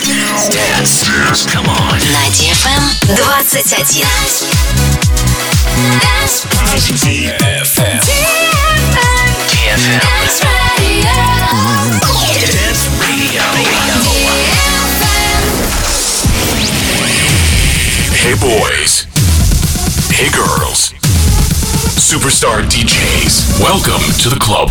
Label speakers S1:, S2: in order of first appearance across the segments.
S1: На DFM 21. Dance.
S2: DFM. DFM. Dance Radio. Hey boys. Hey girls. Superstar DJs. Welcome to the club.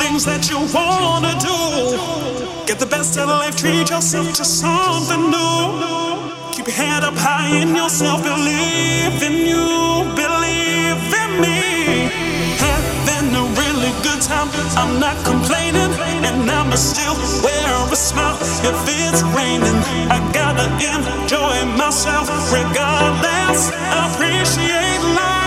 S3: Things that you wanna do, get the best out of life, treat yourself to something new. Keep your head up high in yourself, believe in you, believe in me. Having a really good time, I'm not complaining, and I'ma still wear a smile if it's raining. I gotta enjoy myself regardless. Appreciate life,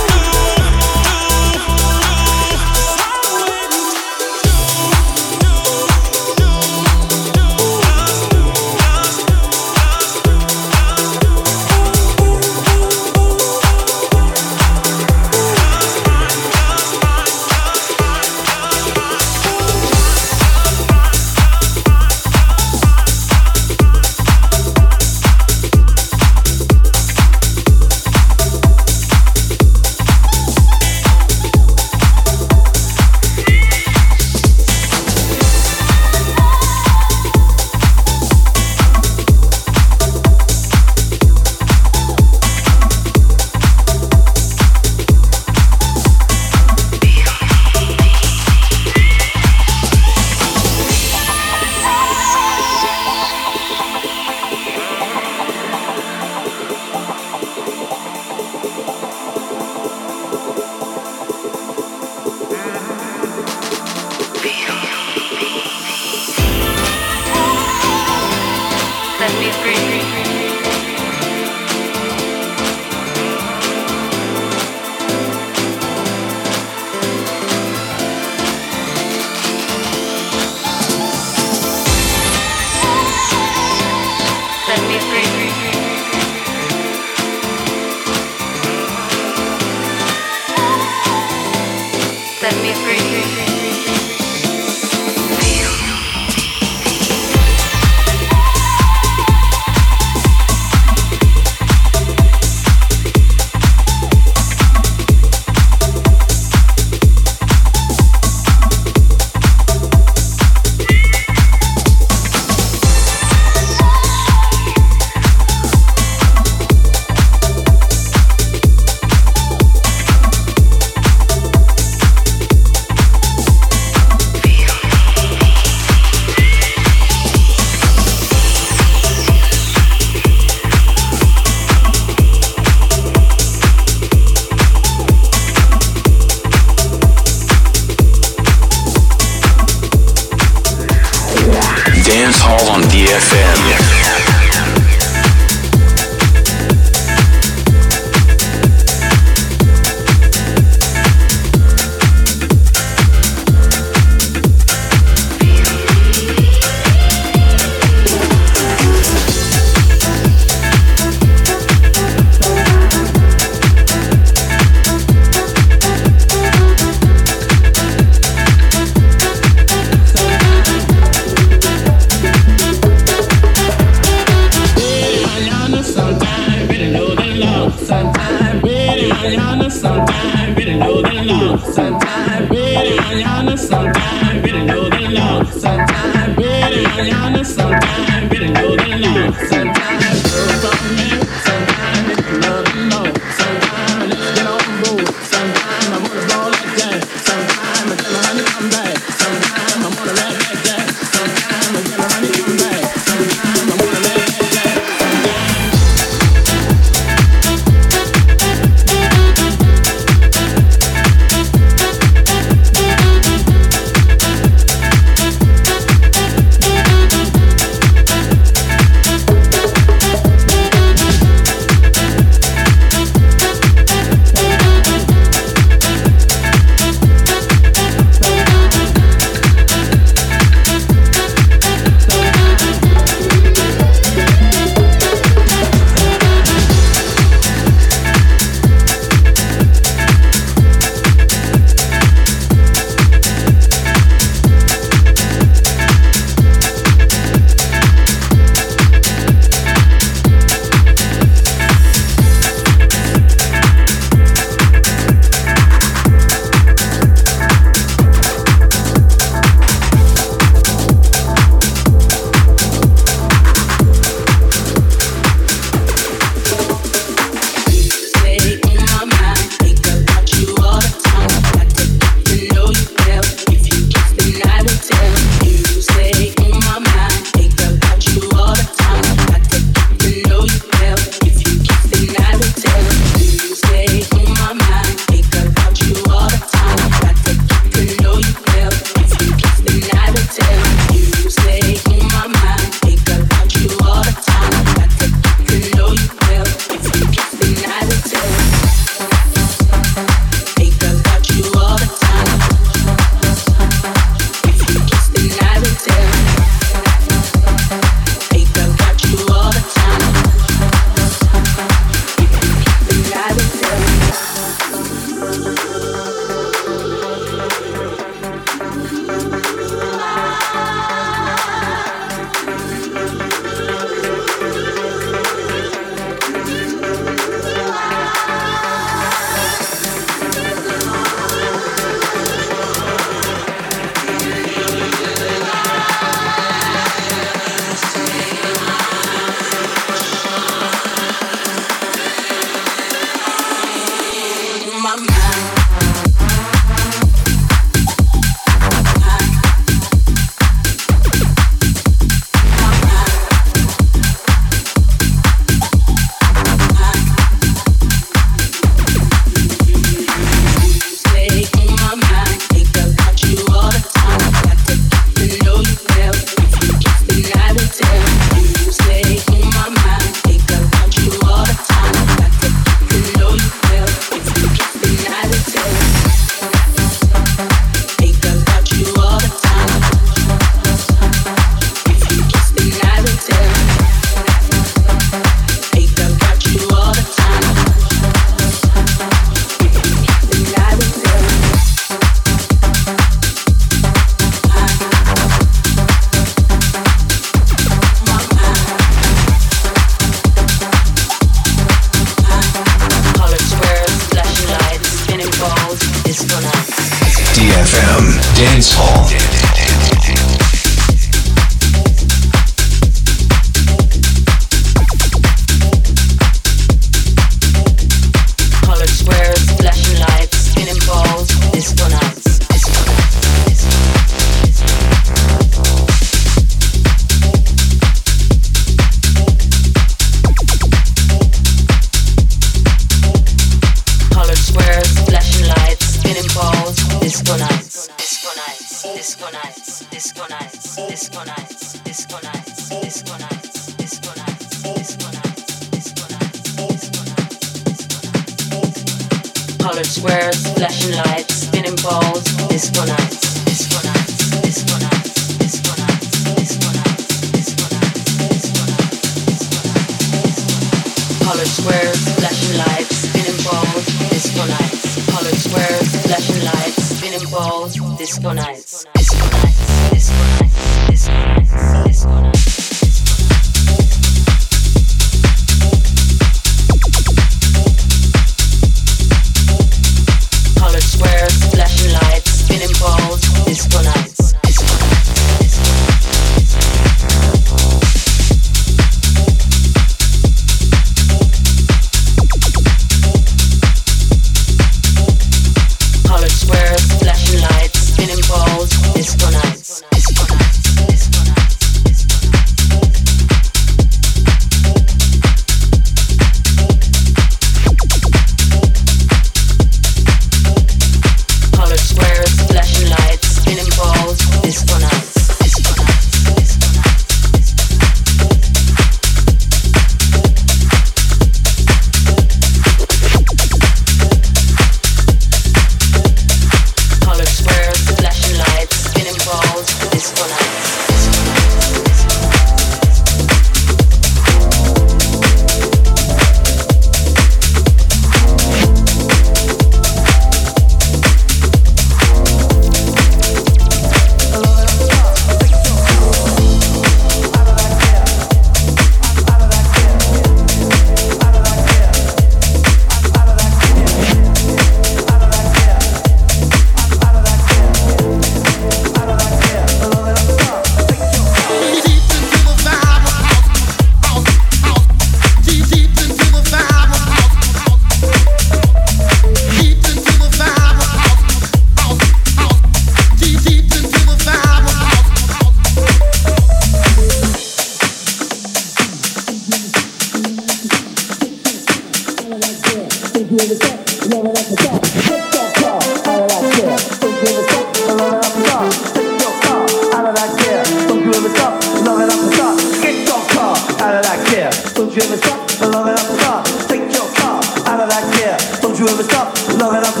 S3: love it
S4: up.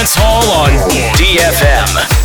S5: Dance Hall on DFM.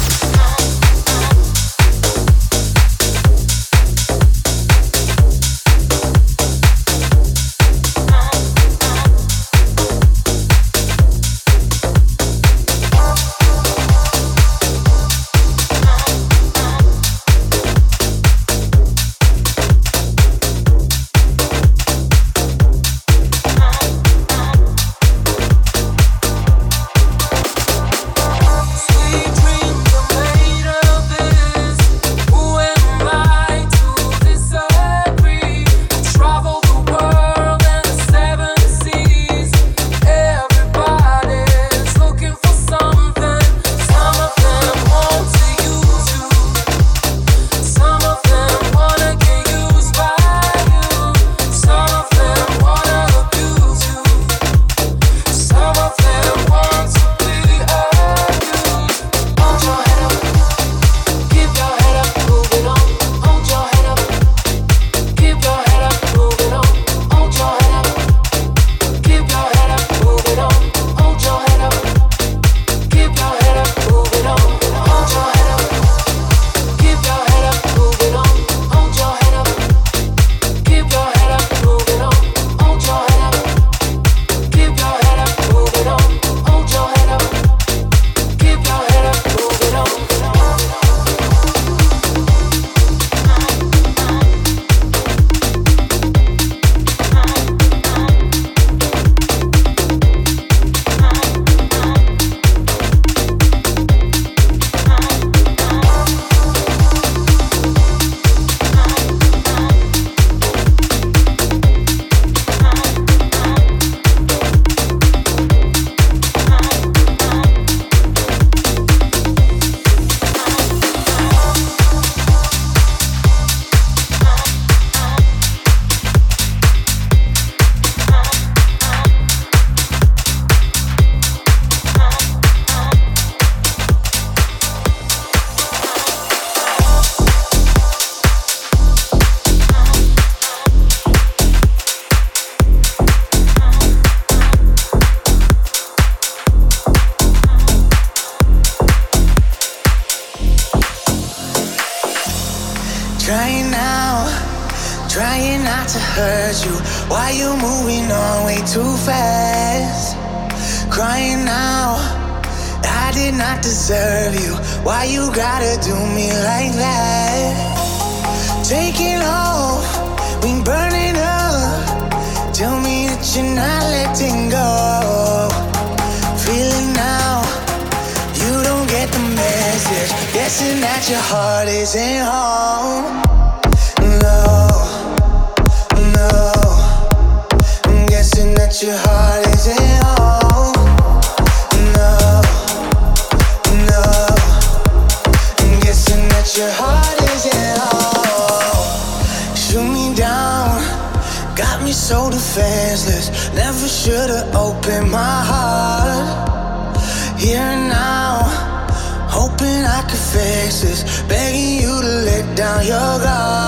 S6: Down your
S7: guard.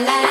S7: la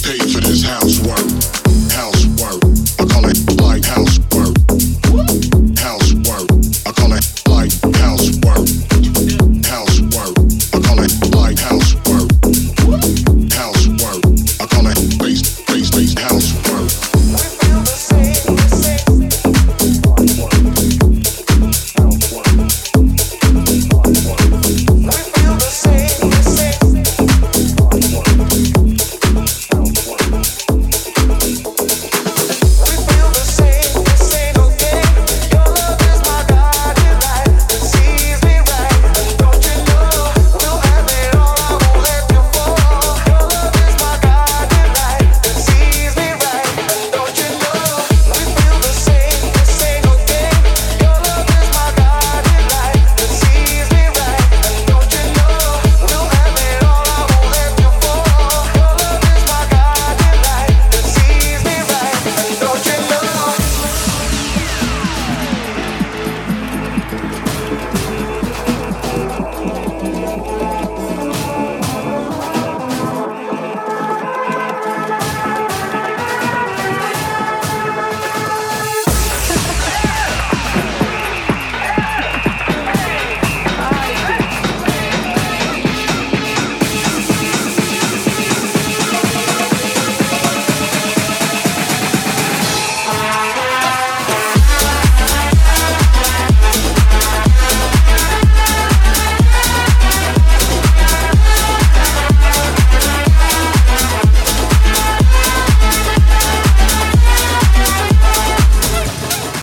S7: paid for this
S8: housework.